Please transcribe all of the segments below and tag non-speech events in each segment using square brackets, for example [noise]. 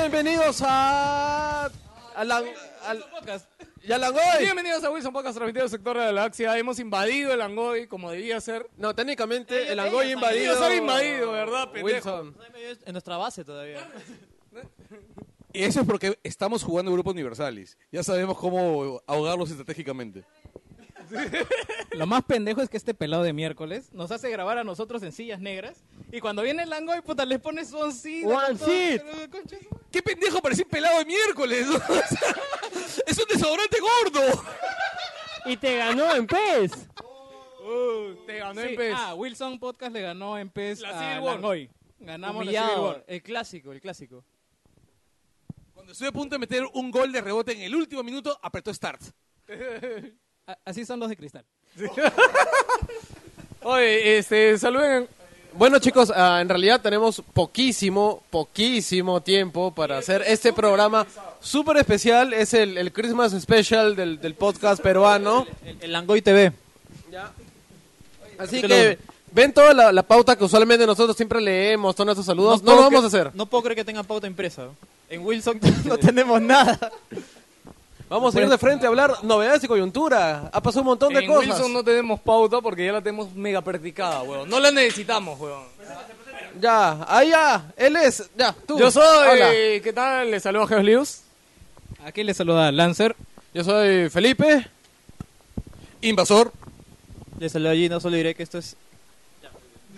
Bienvenidos a. a la- al- Podcast. y a Langoy. Bienvenidos a Wilson Podcast, transmitido del sector de la galaxia. Hemos invadido el Angoy como debía ser. No, técnicamente el Langoy invadido. Ellos han invadido, ¿verdad, pendejo? Wilson. En nuestra base todavía. Y eso es porque estamos jugando Grupo Universalis. Ya sabemos cómo ahogarlos estratégicamente. [laughs] Lo más pendejo es que este pelado de miércoles nos hace grabar a nosotros en sillas negras. Y cuando viene el Langoy, puta, les pones one seat. One seat. ¿Qué pendejo parecía pelado de miércoles? [laughs] Es un desodorante gordo. Y te ganó en PES. Uh, te ganó Sí, en PES. Ah, Wilson Podcast le ganó en PES La a. Langoy. Ganamos la Humillado. Civil War. El clásico, el clásico. Cuando estuve a punto de meter un gol de rebote en el último minuto, apretó Start. [laughs] Así son los de cristal. [laughs] Oye, este, saluden. Bueno, chicos, ah, en realidad tenemos poquísimo, poquísimo tiempo para hacer este programa súper especial. Es el, el Christmas Special del, del podcast peruano. El, el Langoy TV. Así que ven toda la, la pauta que usualmente nosotros siempre leemos, todos nuestros saludos. No, lo vamos a cre- hacer. No puedo creer que tengan pauta impresa. En Wilson [laughs] no tenemos nada. Vamos a ir de frente a hablar novedades y coyuntura. Ha pasado un montón de En cosas. Wilson no tenemos pauta porque ya la tenemos mega practicada, weón. No la necesitamos, weón. Ya, ahí ya, él es, ya, tú. Yo soy. Hola. ¿Qué tal? Les saludo a Geos Lius. Aquí le saluda Lancer. Yo soy Felipe. Invasor. Les saludo allí, no solo diré que esto es...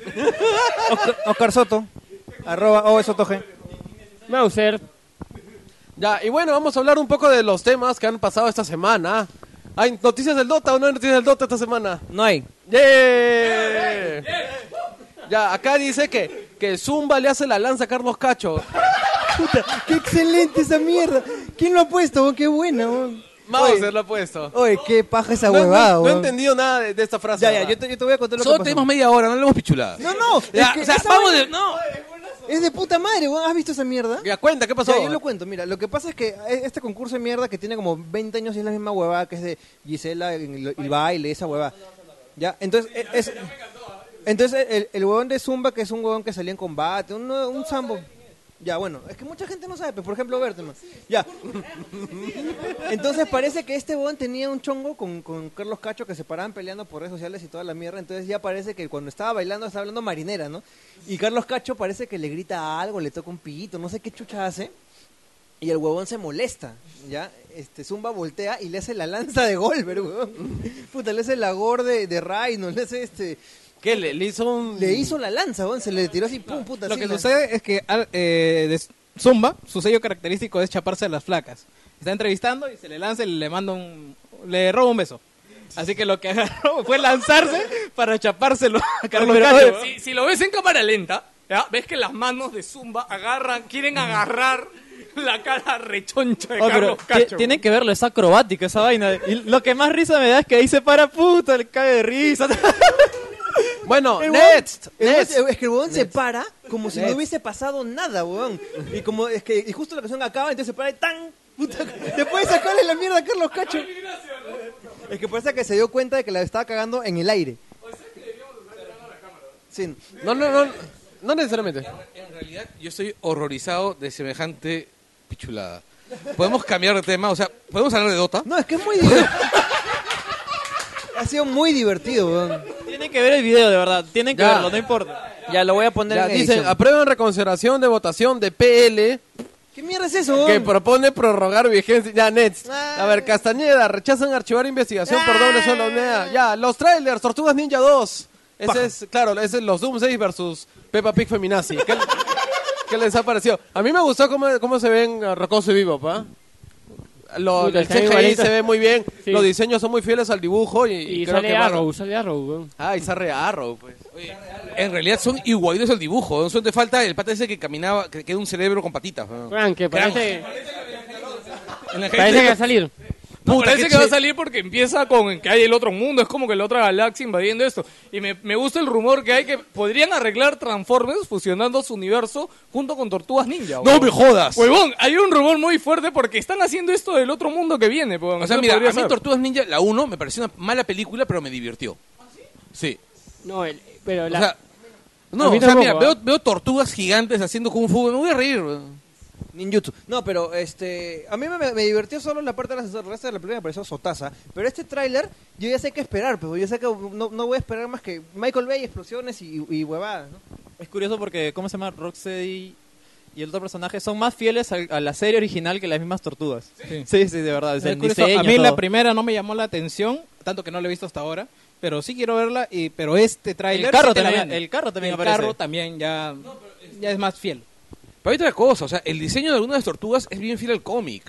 [laughs] Oscar, Oscar Soto. Arroba O Soto G. Mauser. Ya, y bueno, vamos a hablar un poco de los temas que han pasado esta semana. ¿Hay noticias del Dota o no hay noticias del Dota esta semana? No hay. ¡Yeah! Ya, acá dice que, que Zumba le hace la lanza a Carlos Cacho. ¡Qué excelente esa mierda! ¿Quién lo ha puesto? ¡Qué buena! weón. Mauser lo ha puesto. Oye, qué paja esa No, no- huevada, no he weón. entendido nada de, de esta frase. Ya, ya, ¿verdad? yo te, yo te voy a contar lo Solo que pasó. tenemos media hora, no le hemos pichulado. No, no, Ya, es que o sea, esa vamos vaina de... No. Es de puta madre, weón. ¿Has visto esa mierda? Ya, cuenta, ¿qué pasó? Ya, yo lo cuento. Mira, lo que pasa es que e- este concurso de mierda que tiene como 20 años y es la misma huevada que es de Gisela, el, el baile, esa huevada. Ya, entonces e- es... Entonces el, el huevón de Zumba, que es un huevón que salía en combate, un, un sambo. Ya, bueno, es que mucha gente no sabe, pero por ejemplo Berteman. Ya. [laughs] Entonces parece que este huevón tenía un chongo con, con Carlos Cacho que se paraban peleando por redes sociales y toda la mierda. Entonces ya parece que cuando estaba bailando estaba hablando marinera, ¿no? Y Carlos Cacho parece que le grita algo, le toca un pillito, no sé qué chucha hace. Y el huevón se molesta, ¿ya? Este, Zumba voltea y le hace la lanza de Golver, huevón. [laughs] Puta, le hace la gore de, de le hace este... ¿Qué? Le, le hizo un... Le hizo la lanza, huevón, se le tiró así, pum, puta, Lo así que la- sucede es que eh, de Zumba, su sello característico es chaparse a las flacas. Está entrevistando y se le lanza y le manda un... le roba un beso. Así que lo que [laughs] agarró fue lanzarse para chapárselo a Carlos Pero, Cacho. Si, si lo ves en cámara lenta, ¿ya? ves que las manos de Zumba agarran, quieren agarrar la cara rechoncha de Oh, Carlos Cacho. tienen que verlo, es acrobática esa vaina. Y lo que más risa me da es que ahí se para, puta, le cae de risa. [laughs] Bueno, El next, el es que el huevón se para como si no hubiese pasado nada, huevón. Y como es que y justo la canción acaba, entonces se para y tan puta, después de sacarle la mierda a Carlos Cacho. Es que parece que se dio cuenta de que la estaba cagando en el aire. Sí. No, no, no, no necesariamente. En realidad, yo estoy horrorizado de semejante pichulada. ¿Podemos cambiar de tema? O sea, ¿podemos hablar de Dota? No, es que es muy divertido. Ha sido muy divertido, weón. Tienen que ver el video, de verdad. Tienen que Ya. verlo, no importa. Ya, lo voy a poner Ya, en dice, edición. aprueban reconsideración de votación de PL ¿Qué mierda es eso, que weón? propone prorrogar vigencia. Ya, Nets. Ah. A ver, Castañeda, rechazan archivar investigación por doble sueldo. Ya, los trailers, Tortugas Ninja 2. Ese es, claro, ese es los Doomsday versus Peppa Pig Feminazi. ¿Qué, qué les ha parecido? A mí me gustó cómo, cómo se ven uh, Rocoso y Vivo, ¿pa? Lo, Puta, el CGI se ve muy bien, Sí. los diseños son muy fieles al dibujo y, Y creo sale que Arrow, sale Arrow, weón. Ah, y sale Arrow, pues. En realidad son igualitos al dibujo. ¿no? Solo te falta el pata ese que caminaba, que queda un cerebro con patitas. Weón, que parece, parece que va a salir. No, Puta, parece que va a salir porque empieza con que hay el otro mundo, es como que la otra galaxia invadiendo esto. Y me, me gusta el rumor que hay que podrían arreglar Transformers fusionando su universo junto con Tortugas Ninja. ¡No me jodas! Huevón, hay un rumor muy fuerte porque están haciendo esto del otro mundo que viene. huevón. O sea, mira, a mí ser. Tortugas Ninja, la 1, me pareció una mala película, pero me divirtió. Sí. No, el- pero O la, sea, A no, o sea, mira, tampoco, veo, ¿ah? veo tortugas gigantes haciendo kung fu, me voy a reír. weón. Ninjutsu. No, pero este. A mí me, me divirtió solo la parte de la el resto de la película me pareció sotaza. Pero este tráiler, yo ya sé qué esperar, pero yo sé que no, no voy a esperar más que Michael Bay, explosiones y, y huevadas, ¿no? Es curioso porque, ¿cómo se llama? Rocksteady y el otro personaje son más fieles a, la serie original que las mismas tortugas. Sí, sí, de verdad. Es desde el curioso, diseño, a mí la primera no me llamó la atención, tanto que no la he visto hasta ahora, pero sí quiero verla, y pero este tráiler... El carro sí también- el carro también El aparece. carro también ya, ya es más fiel. Pero hay otra cosa, o sea, el diseño de algunas de las tortugas es bien fiel al cómic.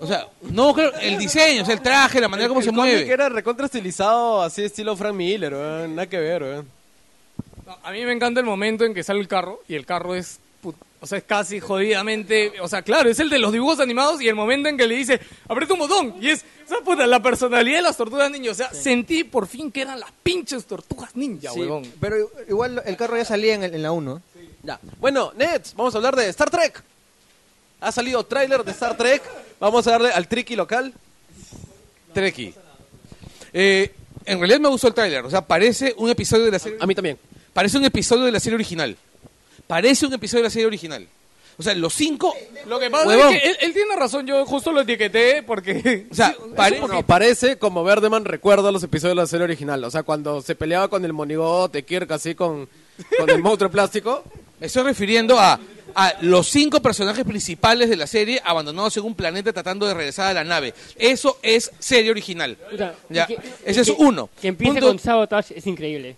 O sea, no creo, el diseño, o sea, el traje, la manera como El se cómic mueve. era recontra estilizado, así estilo Frank Miller, weón. Nada que ver, weón. No, A mí me encanta el momento en que sale el carro y el carro es, put- o sea, es casi jodidamente, o sea, claro, es el de los dibujos animados y el momento en que le dice, aprieta un botón y es, o sea, puta, la personalidad de las tortugas ninja, o sea, sentí por fin que eran las pinches tortugas ninja, Sí, huevón. pero igual el carro ya salía en, el- en la 1. Ya. Bueno, Nets, vamos a hablar de Star Trek. Ha salido tráiler de Star Trek. Vamos a darle al tricky local. Treki. Eh, en realidad me gustó el tráiler, o sea, parece un episodio de la serie. A mí también. Parece un episodio de la serie original. Parece un episodio de la serie original. O sea, los cinco. Lo que pasa Huevón. es que él, él tiene razón, yo justo lo etiqueté porque... O sea, [laughs] pare- No, parece como Verdeman recuerda los episodios de la serie original. O sea, cuando se peleaba con el monigote, Kirk así con, con el monstruo plástico. Me estoy refiriendo a, a los cinco personajes principales de la serie abandonados en un planeta tratando de regresar a la nave. Eso es serie original. Puta, Ya, y que- ese es que- uno. Que empiece Punto- con Sabotage es increíble.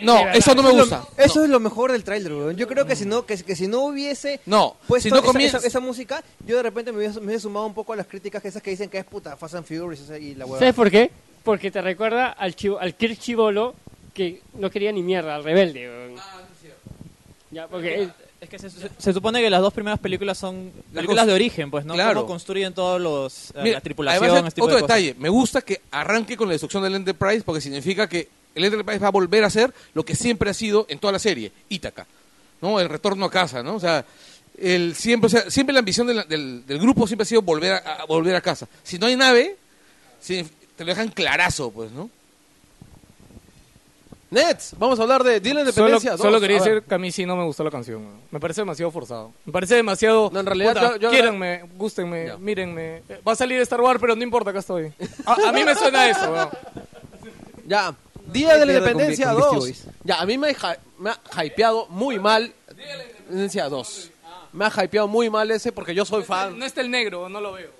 No, eso no me gusta. Eso es lo mejor del tráiler, weón. Yo creo que si no, que, que si no hubiese No, puesto si no esa, comienza- esa- esa música, yo de repente me hubiese, me hubiese sumado un poco a las críticas esas que dicen que es puta Fast and Furious y la hueva. ¿Sabes por qué? Porque te recuerda al, chivo, al Kirk Chivolo que no quería ni mierda, al rebelde. weón. Ya, porque Es que se, se- se supone que las dos primeras películas son películas de origen, pues, ¿no? Claro. Cómo construyen todos los... eh, Mira, la tripulación, además, este tipo otro de cosas. detalle, me gusta que arranque con la destrucción del Enterprise porque significa que el Enterprise va a volver a ser lo que siempre ha sido en toda la serie, Ítaca, ¿no? El retorno a casa, ¿no? O sea, el siempre, o sea, siempre la ambición de la- del, del grupo siempre ha sido volver a, a volver a casa. Si no hay nave, si- te lo dejan clarazo, pues, ¿no? Nets, vamos a hablar de Día de la Solo, Independencia. dos. solo quería decir que a mí sí no me gustó la canción. Me parece demasiado forzado. Me parece demasiado... No, en realidad puta, yo- yo- gústenme, Ya. mírenme. Va a salir Star Wars, pero no importa, acá estoy. A, a mí me suena eso. Ya, Día de la Independencia con Beastie 2. Boys. Ya, a mí me, ha- me ha hypeado muy mal Independencia 2. Me ha hypeado muy mal ese porque yo soy fan. No está el negro, no lo veo.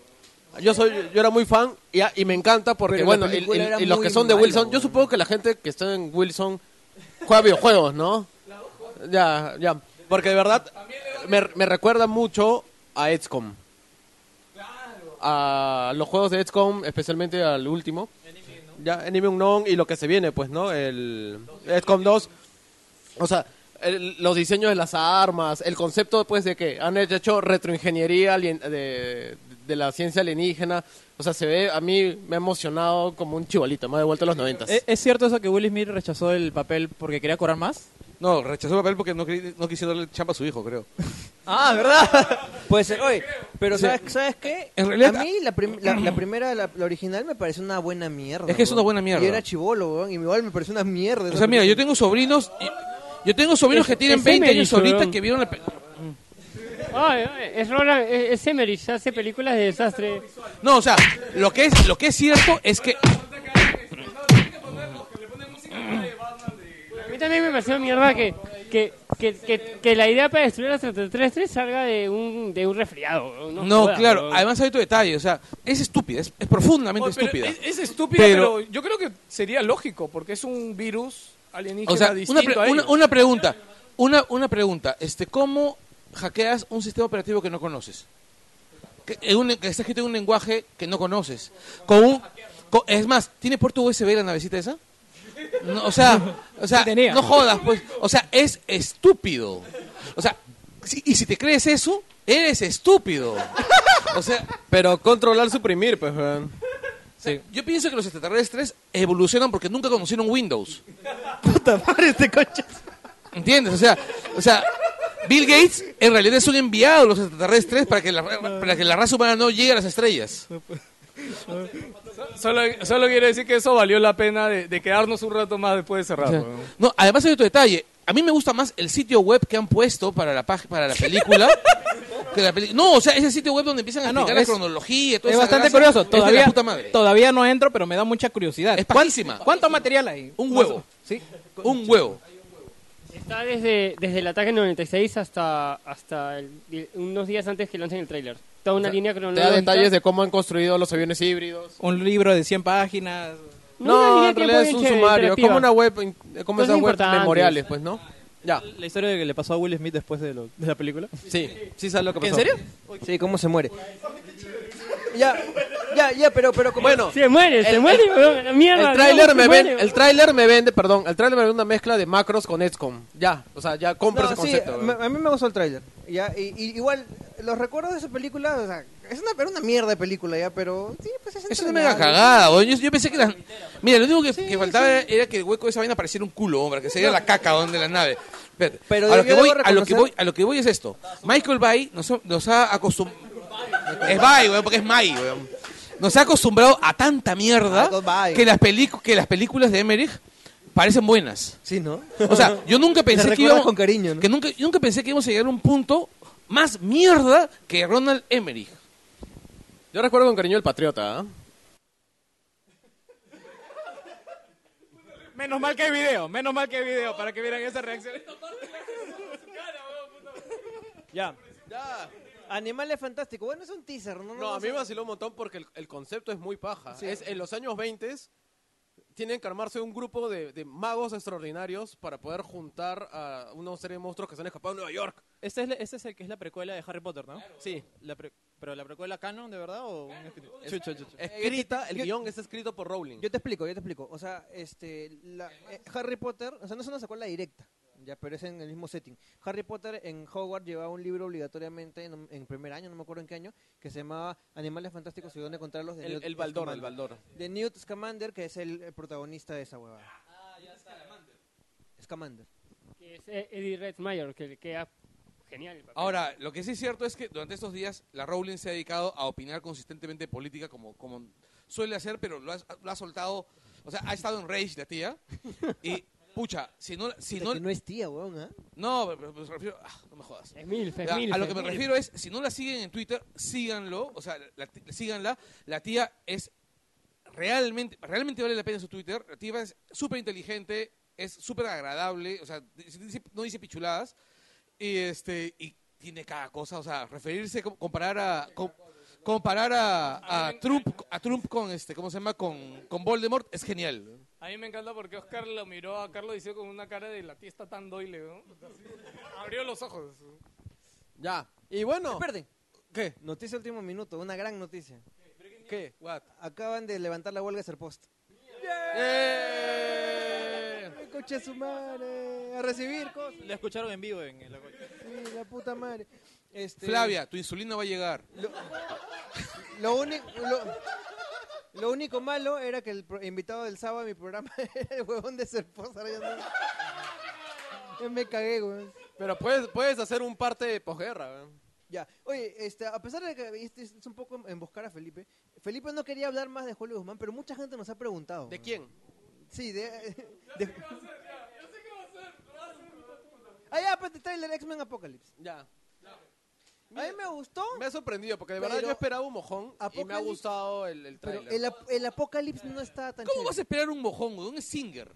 Yo soy yo era muy fan y, y me encanta porque Pero la bueno, y, los que son de Wilson, yo supongo que la gente que está en Wilson juega videojuegos, ¿no? Ya, ya, porque de verdad me, me recuerda mucho a XCOM. A los juegos de XCOM, especialmente al último. Ya, Enemy Unknown y lo que se viene, pues, ¿no? El XCOM 2. O sea, el- los diseños de las armas, el concepto, pues, de que han hecho retroingeniería alien- de, de la ciencia alienígena. O sea, se ve, a mí me ha emocionado como un chibolito, me ha devuelto a los noventas. ¿Es, es cierto eso que Will Smith rechazó el papel porque quería cobrar más? No, rechazó el papel porque no, no quiso darle chamba a su hijo, creo. [laughs] Ah, ¿verdad? [laughs] Puede ser, oye, pero O sea, ¿sabes, ¿sabes qué? en realidad- a mí la, prim- la, la primera, la, la original me parece una buena mierda. Es que es una buena mierda. Y era chivolo, weón, y igual me parece una mierda. O sea, mira, yo tengo sobrinos... y- yo tengo sobrinos Es- que tienen es 20 años ahorita que vieron la... pe- Ay, ay, es Roland, es, Emmerich, hace películas de desastre. No, o sea, lo que es, lo que es cierto es que A mí también me pareció mierda que, que, que, que, que la idea para destruir a 33 salga de un, de un resfriado. No, claro, además hay otro detalle, o sea, es estúpida, es, es profundamente estúpida. Es, es estúpida, Pero- pero... yo creo que sería lógico, porque es un virus alienígena O sea, una, distinto pre- a una, ellos. una pregunta, una, una pregunta, este, ¿cómo hackeas un sistema operativo que no conoces? Que, en un- que está escrito en un lenguaje que no conoces. Con un, con- es más, ¿tiene puerto USB la navecita esa? No, o sea, o sea, no jodas, pues. O sea, es estúpido. O sea, si- y si te crees eso, eres estúpido. O sea, Pero controlar, suprimir, pues, weón. O sea, Yo pienso que los extraterrestres evolucionan porque nunca conocieron Windows. [laughs] Puta madre, este coche. ¿Entiendes? O sea, o sea, Bill Gates en realidad es un enviado a los extraterrestres para que la, para que la raza humana no llegue a las estrellas. [laughs] Solo, solo quiero decir que eso valió la pena de, de quedarnos un rato más después de cerrar. O sea, weón. no, además hay otro detalle. a mí me gusta más el sitio web que han puesto para la para la película. [laughs] que la peli- no, o sea, ese sitio web donde empiezan a Ah, no, explicar la es- cronología y todo Es bastante curioso. la Todavía, puta madre. todavía no entro, pero me da mucha curiosidad. Es ¿Cuán- pajísima. ¿Cuánto material hay? Un huevo. Sí. Un huevo. Está desde, desde el ataque 96 hasta, hasta el- unos días antes que lancen el tráiler. Toda una línea Te cronológica. da detalles de cómo han construido los aviones híbridos. Un libro de 100 páginas. No, en realidad es un sumario, como una web, como esas web memoriales, pues, ¿no? Ya, La historia que le pasó a Will Smith después de, lo- de la película. sí, sí sabes lo que pasó. ¿En serio? Sí, cómo se muere. Ya, ya, ya, pero, pero como... Bueno, Se muere, se El- muere, la mierda. el tráiler me ven, el tráiler me vende, perdón, el tráiler me vende una mezcla de macros con XCOM. Ya, o sea, ya compra No, ese sí, concepto. me- a mí me gustó el tráiler. Ya, y, y igual, los recuerdos de esa película, o sea, es una, era una mierda de película ya, pero sí, pues es Es una mega cagada, weón. Yo, yo pensé que. Mira, lo único que, que faltaba era, era que el hueco de esa vaina pareciera un culo, hombre, que sería la caca weón, de la nave. Espérate, Pero a, lo yo que debo voy, a lo que reconocer- voy, a lo que voy es esto. Michael Bay nos, nos ha acostumbrado... Es Bay, weón, porque es May, weón. Nos ha acostumbrado a tanta mierda Michael Bay. que las, pelicu- que las películas de Emmerich parecen buenas. Sí, ¿no? O sea, yo nunca [laughs] pensé que recuerdas íbamos, con cariño, ¿no? que nunca, yo nunca pensé que íbamos a llegar a un punto más mierda que Ronald Emmerich. Yo recuerdo con cariño el Patriota, ¿ah? Menos mal que hay video, menos mal que hay video para que vieran esa reacción. Ya. Animales Fantásticos. Bueno, es un teaser, ¿no? No, a vamos mí me vaciló un montón porque el, el concepto es muy paja. Sí. Es, en los años 20 tienen que armarse un grupo de, de magos extraordinarios para poder juntar a una serie de monstruos que se han escapado de Nueva York. Este es, la- este es el que es la precuela de Harry Potter, ¿no? Sí. La pre- ¿Pero la precuela canon, de verdad? ¿O un escrito? Chucha, chucha. Escrita, el yo- guion es escrito por Rowling. Yo te explico, yo te explico. O sea, este, la- eh, Harry Potter, o sea, no es una secuela directa, ya, pero es en el mismo setting. Harry Potter en Hogwarts llevaba un libro obligatoriamente en, en primer año, no me acuerdo en qué año, que se llamaba Animales Fantásticos y dónde encontrarlos. De el, Newt el Baldor, el Scamander. Baldor. De Newt Scamander, que es el, el protagonista de esa huevada. Scamander. Que es eh, Eddie Redmayne, que le queda genial. el papel. Ahora, lo que sí es cierto es que durante estos días la Rowling se ha dedicado a opinar consistentemente de política como, como suele hacer, pero lo ha, lo ha soltado, o sea, ha estado en rage la tía. Y, pucha, si no... Si no, que no es tía, weón, ¿ah? no, pero- pero me refiero... ah, no me jodas. Es milf, es Ya, milf, a lo que me milf. refiero es, si no la siguen en Twitter, síganlo, o sea, la, síganla. La tía es realmente, realmente vale la pena su Twitter. La tía es súper inteligente, es súper agradable, o sea, no dice pichuladas. Y este y tiene cada cosa, o sea, referirse, com- comparar a com- comparar a, a Trump a Trump con este, ¿cómo se llama? con, con Voldemort es genial. A mí me encanta porque Oscar lo miró a Carlos diciendo con una cara de la tía está tan doile, ¿no? Abrió los ojos. Ya. Y bueno. Espérate. ¿Qué? Noticia último minuto, una gran noticia. ¿Qué? What? Acaban de levantar la huelga de Serpost. ¡Eh! ¡Ay, coche su madre! A recibir cosas. La escucharon en vivo en la Sí, la puta madre. Este, Flavia, tu insulina va a llegar. Lo, único, lo, lo único malo era que el pro- invitado del sábado de mi programa [laughs] era el huevón de no. Ya me cagué, weón. Pero puedes, puedes hacer un parte de posguerra. weón. Ya. Oye, este, a pesar de que este es un poco emboscar a Felipe, Felipe no quería hablar más de Julio Guzmán, pero mucha gente nos ha preguntado. ¿De quién? Sí, de... [laughs] de... Ah, ya, pues, trailer X-Men Apocalypse. Ya. A mí me gustó, Me ha sorprendido porque de verdad Pero- yo esperaba un mojón y me ha Apocalypse- gustado el, el pero tráiler. el, ap- el Apocalypse no está tan ¿Cómo chévere. vas a esperar un mojón, weón? Es Singer.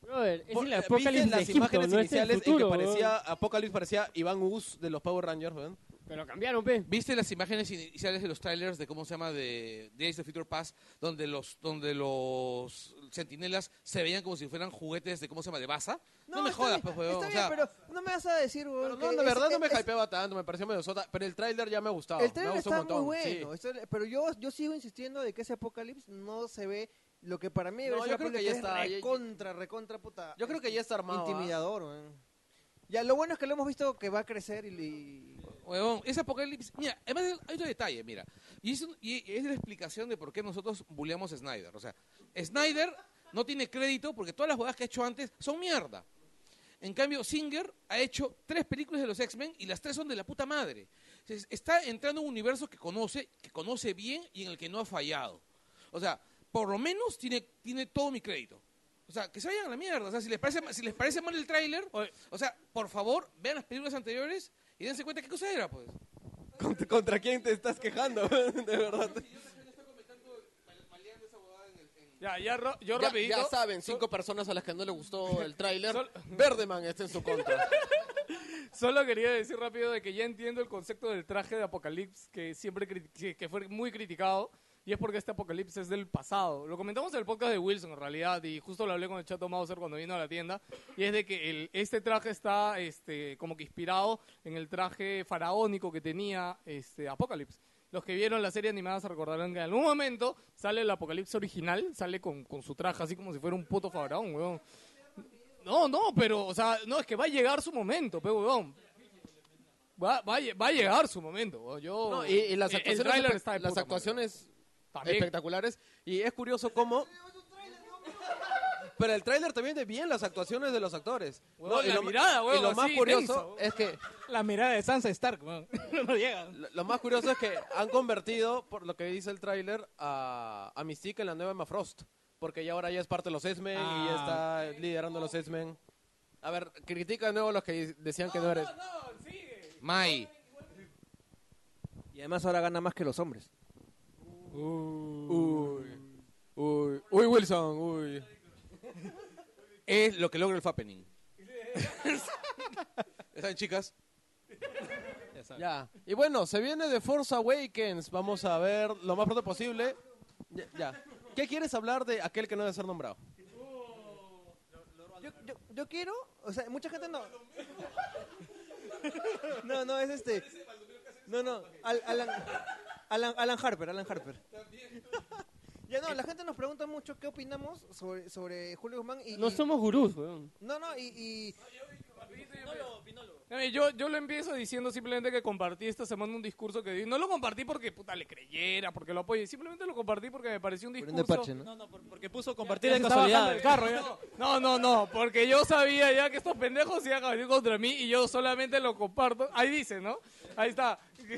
Brother, es Por- el ¿viste apocalipsis de las Egipto, imágenes no es el iniciales futuro, en que weón. parecía Apocalypse parecía Iván Us de los Power Rangers, weón? Pero cambiaron, pe. ¿Viste las imágenes iniciales de los trailers de cómo se llama de Days of Future Past donde los donde los sentinelas se veían como si fueran juguetes de cómo se llama de Baza? No, me jodas, bien, pues, weón. Está o bien, sea, pero no me vas a decir, weón, que no, de es- verdad no me es- hypeaba tanto, me pareció medio sota, pero el tráiler ya me ha gustado. El me trailer gustó está un montón. muy sí. bueno, esto- pero yo, yo sigo insistiendo de que ese Apocalypse no se ve lo que para mí No, yo creo que ya está, es ya- recontra, recontra puta. Yo creo que ya está armado. ¿ah? Intimidador, weón. Ya, lo bueno es que lo hemos visto que va a crecer y... y- Huevón, ese apocalipsis. Mira, además hay otro detalle, mira. Y es, un- y es la explicación de por qué nosotros bulleamos a Snyder. O sea, Snyder no tiene crédito porque todas las jugadas que ha hecho antes son mierda. En cambio, Singer ha hecho tres películas de los X-Men y las tres son de la puta madre. Está entrando en un universo que conoce, que conoce bien y en el que no ha fallado. O sea, por lo menos tiene, tiene todo mi crédito. O sea, que se vayan a la mierda. O sea, si les parece, si les parece mal el tráiler, o sea, por favor, vean las películas anteriores y dense cuenta qué cosa era, pues. ¿Contra, contra quién te estás quejando? [laughs] de verdad. Ya, ya, ro- yo Ya, rapidito. ya saben, cinco personas a las que no le gustó [laughs] el tráiler. Sol- Verdeman está en su contra. [laughs] Solo quería decir rápido de que ya entiendo el concepto del traje de Apocalipsis que siempre cri- que, que fue muy criticado y es porque este Apocalipsis es del pasado. Lo comentamos en el podcast de Wilson en realidad y justo lo hablé con el Chato Mauser cuando vino a la tienda y es de que el, este traje está este como que inspirado en el traje faraónico que tenía este Apocalipsis. Los que vieron la serie animada se recordarán que en algún momento sale el Apocalipsis original, sale con, con su traje así como si fuera un puto faraón, weón. No, no, pero, o sea, no, es que va a llegar su momento, pe, weón. Va, va, va a llegar su momento. weón. Yo, No, y, y las el está de actuaciones También. espectaculares. Y es curioso cómo... Pero el tráiler también de bien las actuaciones de los actores. Y la lo, mirada, y lo más curioso es que La mirada de Sansa Stark, weón. [laughs] no llega. lo, lo más curioso es que han convertido, por lo que dice el tráiler, a, a Mystique en la nueva Emma Frost. Porque ya ahora ya es parte de los X-Men y ya Ah. está liderando los X-Men. A ver, critica de nuevo los que decían que no eres. No, sigue. Mai. Y además ahora gana más que los hombres. Uy, uy, uy, Wilson, uy. Es lo que logra el Fappening. [laughs] ¿Están chicas? Ya. Y bueno, se viene de Force Awakens. Vamos a ver lo más pronto posible. Ya. ya. ¿Qué quieres hablar de aquel que no debe ser nombrado? Yo, yo, yo quiero, o sea, mucha gente no. [laughs] No, no, es este. No, no, Alan, Alan, Alan Harper, Alan Harper. [laughs] Ya no, la gente nos pregunta mucho qué opinamos sobre, sobre Julio Guzmán y... No y- somos gurús, weón. No, no, y... y- Yo, yo lo empiezo diciendo simplemente que compartí esta semana un discurso que di. No lo compartí porque puta le creyera, porque lo apoye. Simplemente lo compartí porque me pareció un discurso. parche, ¿no? No, no, por- porque puso compartir Ya de bajando casualidad. del carro, ya. No, no, no, porque yo sabía ya que estos pendejos iban a venir contra mí y yo solamente lo comparto. Ahí dice, ¿no? Ahí está. [laughs]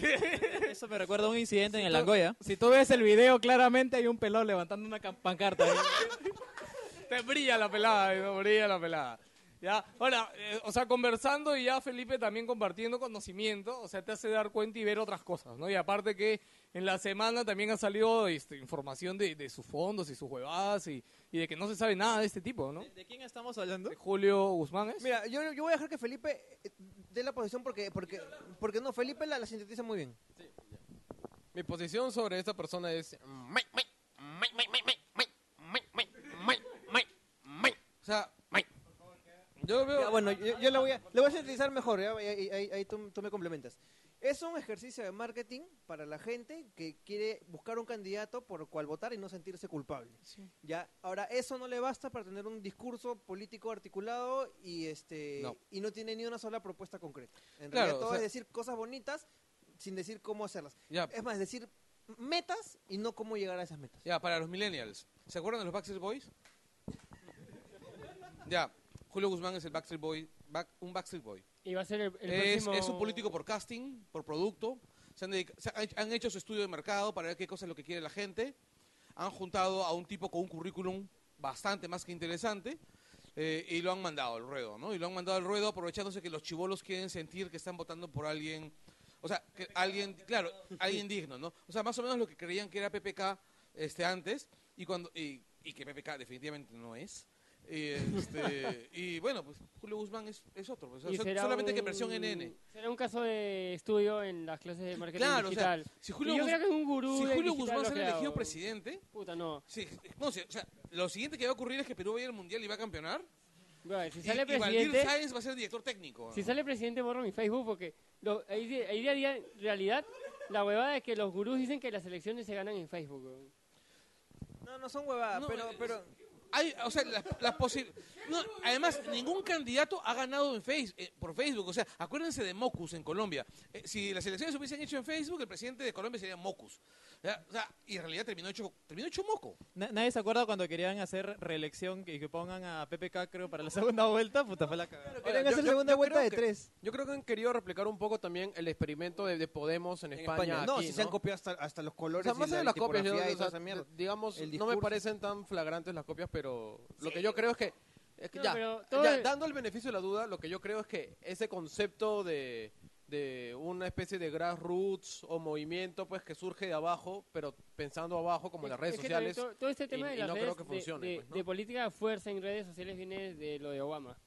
Eso me recuerda a un incidente en el Langoya. Si tú ves el video, claramente hay un pelón levantando una pancarta. ahí. [laughs] Te brilla la pelada, ¿no? brilla la pelada. Ya, ahora, eh, o sea, conversando y ya Felipe también compartiendo conocimiento, o sea, te hace dar cuenta y ver otras cosas, ¿no? Y aparte que en la semana también ha salido este, información de, de sus fondos y sus huevadas y, y de que no se sabe nada de este tipo, ¿no? ¿De quién estamos hablando? De Julio Guzmán es. Mira, yo, yo voy a dejar que Felipe eh, dé la posición porque, porque, porque no, Felipe la, la sintetiza muy bien. Mi posición sobre esta persona es... O sea, Yo veo... Ya, bueno, yo, yo la voy a, la voy a sintetizar mejor, ¿ya? ahí, ahí- ahí- tú, tú me complementas. Es un ejercicio de marketing para la gente que quiere buscar un candidato por el cual votar y no sentirse culpable. Ya, ahora eso no le basta para tener un discurso político articulado y este No. y no tiene ni una sola propuesta concreta. En Claro, realidad todo o sea- es decir cosas bonitas sin decir cómo hacerlas. Ya. Es más, decir metas y no cómo llegar a esas metas. ya, para los millennials. ¿Se acuerdan de los Backstreet Boys? Ya, Julio Guzmán es el Backstreet Boy, back- un Backstreet Boy. Y va a ser el, el Es, próximo... es un político por casting, por producto. Se han, se han- han hecho su estudio de mercado para ver qué cosa es lo que quiere la gente. Han juntado a un tipo con un currículum bastante más que interesante eh, y lo han mandado al ruedo, ¿no? Y lo han mandado al ruedo aprovechándose que los chivolos quieren sentir que están votando por alguien, o sea, que alguien, claro, alguien digno, ¿no? O sea, más o menos lo que creían que era PPK este, antes y, cuando, y, y que PPK definitivamente no es. Y, este, y bueno, pues Julio Guzmán es, es otro, pues, o Y sea, será solamente que un- versión NN. Será un caso de estudio en las clases de marketing Claro, o sea, digital. si Julio, Y yo Guz- creo que es un gurú si Julio digital Guzmán creado. elegido presidente, Puta, no. sí, no o sea, lo siguiente que va a ocurrir es que Perú va a ir al mundial y va a campeonar. Bueno, si Y, sale y Valdir presidente... Sáenz va a ser director técnico. Si sale presidente borro mi Facebook porque lo, ahí, ahí día a día, en realidad, la huevada es que los gurús dicen que las elecciones se ganan en Facebook. No, no son huevadas, No, pero es- pero Hay, o sea, las, las posi- no, además, ningún candidato ha ganado en face, eh, por Facebook. O sea, acuérdense de Mocus en Colombia. Eh, si las elecciones se hubiesen hecho en Facebook, el presidente de Colombia sería Mocus. O sea, y en realidad terminó hecho, terminó hecho moco. Na- nadie se acuerda cuando querían hacer reelección y que pongan a PPK, creo, para la segunda [laughs] vuelta. Puta, fue la cagada. querían Yo- hacer yo- segunda yo vuelta creo de que- tres. Yo creo que han querido replicar un poco también el experimento de, de Podemos en, En España. España. No, aquí, si se han copiado hasta, hasta los O colores sea, más y allá la, de las copias, o digamos, no me parecen tan flagrantes las copias, pero pero lo que yo creo es que, es que No, ya, pero todo ya, el- dando el beneficio de la duda, lo que yo creo es que ese concepto de, de una especie de grassroots o movimiento pues que surge de abajo, pero pensando abajo como en las redes Es que también sociales. todo, todo este tema y- de y las no redes creo que de- funcione, de, pues, ¿no? de política de fuerza en redes sociales viene de lo de Obama.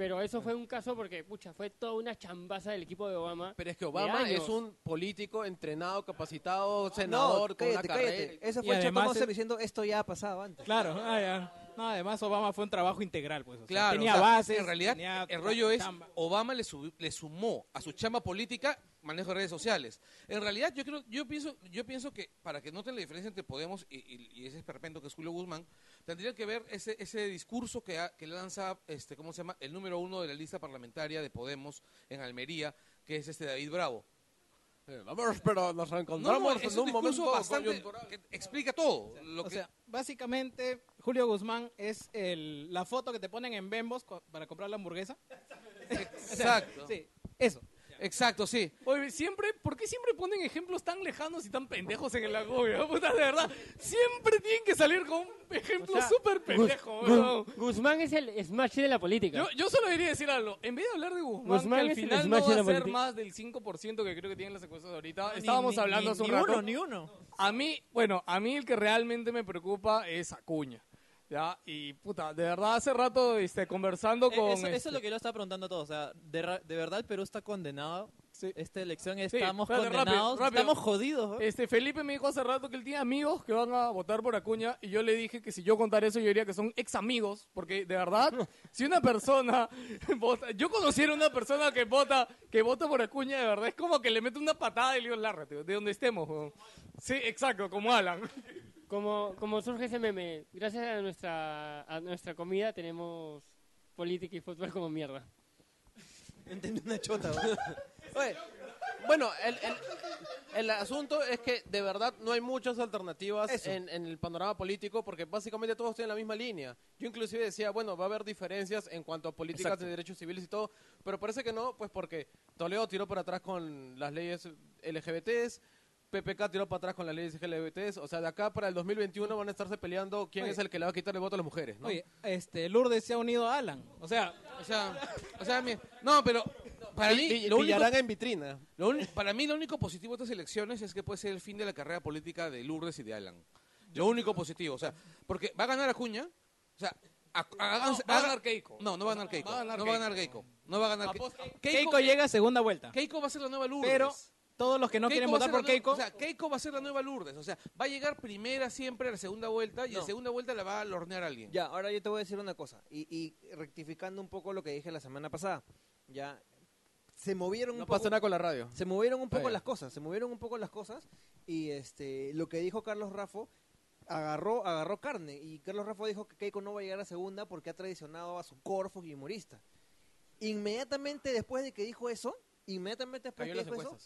Pero eso fue un caso porque, pucha, fue toda una chambaza del equipo de Obama. Pero es que Obama es un político entrenado, capacitado, senador, no, con una cállate, cállate. Y fue además Monster es- diciendo esto ya ha pasado antes. Claro, ah, ya. No, además Obama fue un trabajo integral, pues. o sea, Claro, tenía o sea, bases. En realidad, tenía el rollo es, chamba. Obama le, le sumó a su chamba política manejo de redes sociales. En realidad, yo creo, yo pienso, yo pienso que para que noten la diferencia entre Podemos y, y- y ese esperpento que es Julio Guzmán, tendrían que ver ese, ese discurso que, ha- que lanza, este, ¿cómo se llama? El número uno de la lista parlamentaria de Podemos en Almería, que es este David Bravo. Eh, Vamos, pero nos No, reencontramos no, es en un un momento bastante que explica todo. lo O que- sea, básicamente, Julio Guzmán es el, la foto que te ponen en Bembos para comprar la hamburguesa. exacto. Sí, eso. Exacto, sí. Oye, siempre, ¿por qué siempre ponen ejemplos tan lejanos y tan pendejos en el agobio? Puta, de verdad, siempre tienen que salir con un ejemplo O sea, súper pendejo, weón. Gu- Guzmán es el Smash de la política. Yo, yo solo diría decir algo. En vez de hablar de Guzmán, Guzmán que al es el final Smash no de va la a ser más del 5% que creo que tienen las encuestas ahorita. Ni- Estábamos ni- hablando ni- hace un ni rato. uno, ni uno. A mí, bueno, a mí el que realmente me preocupa es Acuña. ¿Ya? Y puta, de verdad hace rato este, conversando Eh, con. eso, eso este, es lo que yo estaba preguntando a todos. O sea, de, de verdad el Perú está condenado. Sí. Esta elección estamos espérate, rápido, condenados. rápido. Estamos jodidos. ¿eh? Este Felipe me dijo hace rato que él tiene amigos que van a votar por Acuña y yo le dije que si yo contara eso yo diría que son ex amigos porque de verdad [laughs] si una persona [laughs] vota, yo conociera una persona que vota que vota por Acuña de verdad es como que le mete una patada y le digo lárgate de donde estemos. weón". Sí, exacto, como Alan. Como, como surge ese meme, gracias a nuestra, a nuestra comida tenemos política y fútbol como mierda. Entendí una chota. bueno, el, el, el asunto es que de verdad no hay muchas alternativas en, en el panorama político porque básicamente todos tienen la misma línea. Yo inclusive decía, bueno, va a haber diferencias en cuanto a políticas Exacto. de derechos civiles y todo, pero parece que no, pues porque Toledo tiró para atrás con las leyes LGBTs, PPK tiró para atrás con las leyes LGBTs, o sea, de acá para el 2021 van a estarse peleando quién Oye. es el que le va a quitar el voto a las mujeres, ¿no? Oye, este, Lourdes se ha unido a Alan. O sea, O sea, o sea, mi- no, pero para mí, Y- y lo único, en vitrina. lo uni- para mí lo único positivo de estas elecciones es que puede ser el fin de la carrera política de Lourdes y de Alan. Lo único positivo, o sea, porque va a ganar Acuña, o sea, a- háganse- va a ganar Keiko. No, no va a ganar Keiko. Va a ganar no va a ganar Keiko. No va a ganar Keiko. Keiko, llega a segunda vuelta. Keiko va a ser la nueva Lourdes. Pero todos los que no quieren votar por nueva- Keiko, O sea, Keiko va a ser la nueva Lourdes. O sea, va a llegar primera siempre a la segunda vuelta y No. en segunda vuelta la va a lornear alguien. Ya, ahora yo te voy a decir una cosa. Y, y rectificando un poco lo que dije la semana pasada. Ya, se movieron No un poco. pasa nada con la radio. Se movieron un poco Vaya. las cosas, se movieron un poco las cosas y este lo que dijo Carlos Raffo agarró agarró carne y Carlos Raffo dijo que Keiko no va a llegar a segunda porque ha traicionado a su Corfo y humorista. Inmediatamente después de que dijo eso, inmediatamente después de que dijo eso.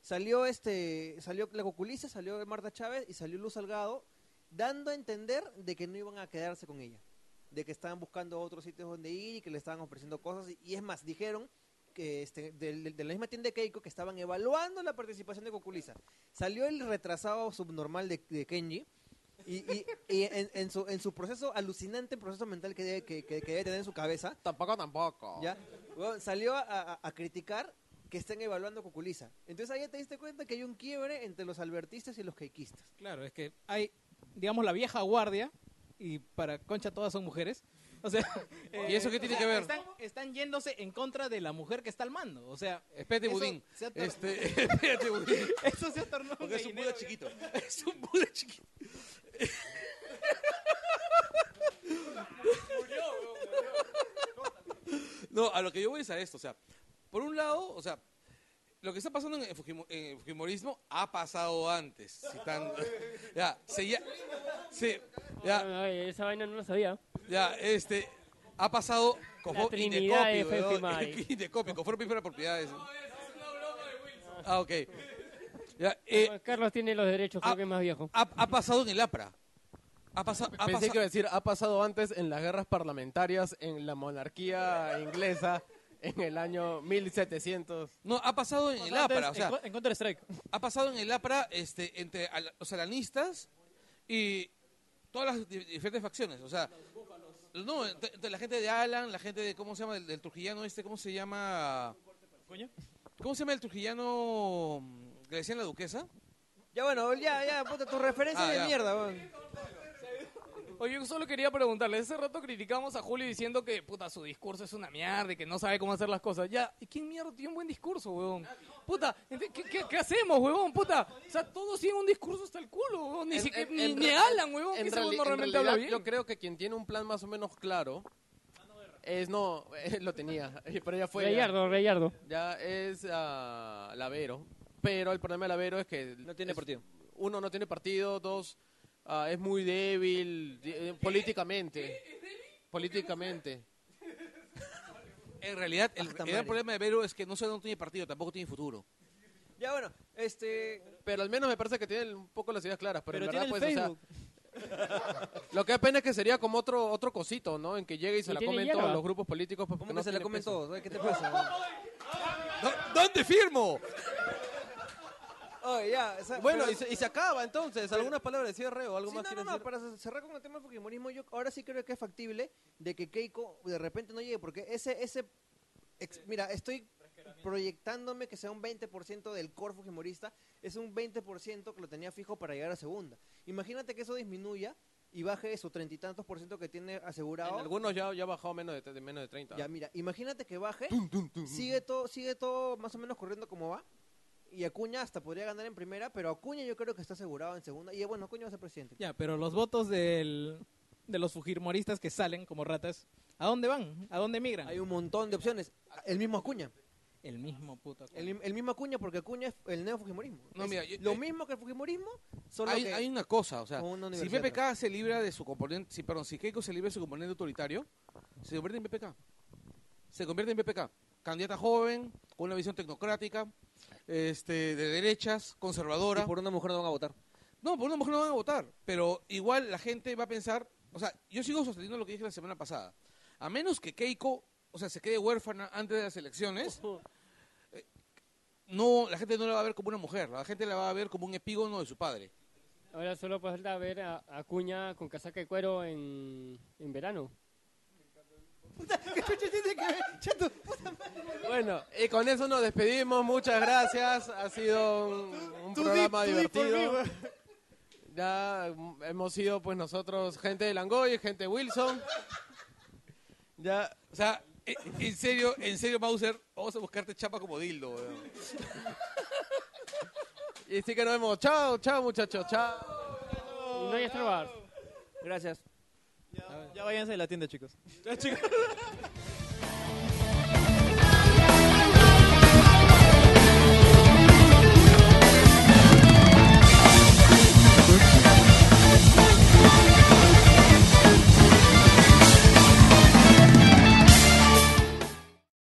Salió este salió la Coculiza, salió Marta Chávez y salió Luz Salgado dando a entender de que no iban a quedarse con ella, de que estaban buscando otros sitios donde ir y que le estaban ofreciendo cosas y, y es más dijeron que este, de, de- de la misma tienda de Keiko que estaban evaluando la participación de Coculiza. Salió el retrasado subnormal de, de Kenji y, y- y en, en su, en su proceso alucinante proceso mental que debe, que, que- que debe tener en su cabeza, Tampoco, tampoco. ¿ya? Bueno, salió a, a- a criticar que estén evaluando Coculiza. Entonces ahí ya te diste cuenta que hay un quiebre entre los albertistas y los keikistas. claro, es que hay, digamos, la vieja guardia y para Concha todas son mujeres. O sea, [laughs] ¿Y eso qué tiene o sea, que ver? Están, están yéndose en contra de la mujer que está al mando. O sea, Espérate, eso Budín. se ha tor- Este, [laughs] [laughs] espérate, Budín. eso se ha tornado Porque es un. Buda chiquito. Es un Buda chiquito. No, a lo que yo voy es a esto, o sea, por un lado, o sea, lo que está pasando en el Fujimo- en el Fujimorismo ha pasado antes. Si tan- [laughs] ya, se ya, sí, ya, Ay, esa vaina no lo sabía. ya, este, ha pasado La Trinidad de Fujimori. Conforme para propiedades. Ah, ok. Ya, eh, Carlos tiene los derechos, creo ah, que es más viejo. ha, ha pasado en el APRA. Ha, pasa- ha Pensé pasado. que iba a decir, ha pasado antes en las guerras parlamentarias en la monarquía inglesa en el año 1700. No, ha pasado en el APRA. O sea, en, co- en Counter Strike. ha pasado en el APRA este, entre ala- los alanistas y, todas las di- diferentes facciones. O sea, no, ent- ent- la gente de Alan, la gente de, ¿cómo se llama? Del, del trujillano este, ¿cómo se llama? ¿Cómo se llama el trujillano mm, que le decían la duquesa? Ya bueno, ya, ya, puta, tu referencia Ah, de ya. mierda, weón. Oye, yo solo quería preguntarle, hace rato criticamos a Julio diciendo que puta su discurso es una mierda y que no sabe cómo hacer las cosas. Ya, ¿y quién mierda tiene un buen discurso, huevón? Puta, ¿qué, qué, qué hacemos, huevón? Puta, o sea, todos tienen un discurso hasta el culo, huevón. Ni, En- siquiera- en- ni, en ni Alan, huevón, que ese normalmente habla bien. Yo creo que quien tiene un plan más o menos claro es no, lo tenía, [laughs] pero ya fue. ya. Reyardo, Reyardo. Ya es ah, Lavero. Pero el problema de Lavero es que... No tiene es- partido. Uno, no tiene partido. Dos, ah, es muy débil eh, políticamente. Políticamente. En realidad, el, Hasta gran problema de Vero es que no solo no tiene partido, tampoco tiene futuro. Ya bueno, este... Pero al menos me parece que tiene un poco las ideas claras. Pero, Pero en verdad, tiene el pues, o sea, [laughs] lo que da pena es que sería como otro otro cosito, ¿no? En que llegue y se Y la tiene comen hierba. todos los grupos políticos. pues, porque ¿Cómo no se la tiene comen peso. todos? Oye, ¿Qué te pasa? weón? [laughs] ¿Dó- ¿Dónde firmo? Oye, ya, o sea, Bueno, pero- y se, y se acaba entonces. ¿Algunas palabras de cierre o algo Sí, más no, no, no, decir? para cerrar con el tema del Fujimorismo, yo ahora sí creo que es factible de que Keiko de repente no llegue, porque ese, ese, ex- mira, estoy proyectándome que sea un 20% del core fujimorista, es un 20% que lo tenía fijo para llegar a segunda. Imagínate que eso disminuya y baje su treinta y tantos por ciento que tiene asegurado. En algunos ya, ya ha bajado menos de, de menos de 30. Ya, mira, imagínate que baje, sigue todo, sigue todo más o menos corriendo como va. Y Acuña hasta podría ganar en primera, pero Acuña yo creo que está asegurado en segunda. Y bueno, Acuña va a ser presidente. Ya, pero los votos del, de los fujimoristas que salen como ratas, ¿a dónde van? ¿A dónde migran? Hay un montón de opciones. El mismo Acuña. El mismo puto. El, el mismo Acuña, porque Acuña es el neofujimorismo. No, mira, yo- lo eh, mismo que el fujimorismo, solo Hay, que... hay una cosa, o sea, con una si universidad PPK se libra de su componente, si, perdón, si Keiko se libra de su componente autoritario, se convierte en PPK. Se convierte en PPK. Candidata joven, con una visión tecnocrática, este, de derechas, conservadora. Y por una mujer no van a votar. No, por una mujer no van a votar, pero igual la gente va a pensar, o sea, yo sigo sosteniendo lo que dije la semana pasada. A menos que Keiko, o sea, se quede huérfana antes de las elecciones, [laughs] eh, no, la gente no la va a ver como una mujer, la gente la va a ver como un epígono de su padre. Ahora solo falta ver a a Acuña con casaca de cuero en, en verano. [laughs] Bueno, y con eso nos despedimos. Muchas gracias. Ha sido un, un programa divertido. Ya mm, hemos sido, pues nosotros, gente de Langoy, gente de Wilson. Ya, O sea, en, en serio, en serio, Mauser, vamos a buscarte chapa como dildo, weón. y sí que nos vemos. Chao, chao, muchachos. Chao. No hay. Gracias. Ya váyanse de la tienda, chicos. [laughs]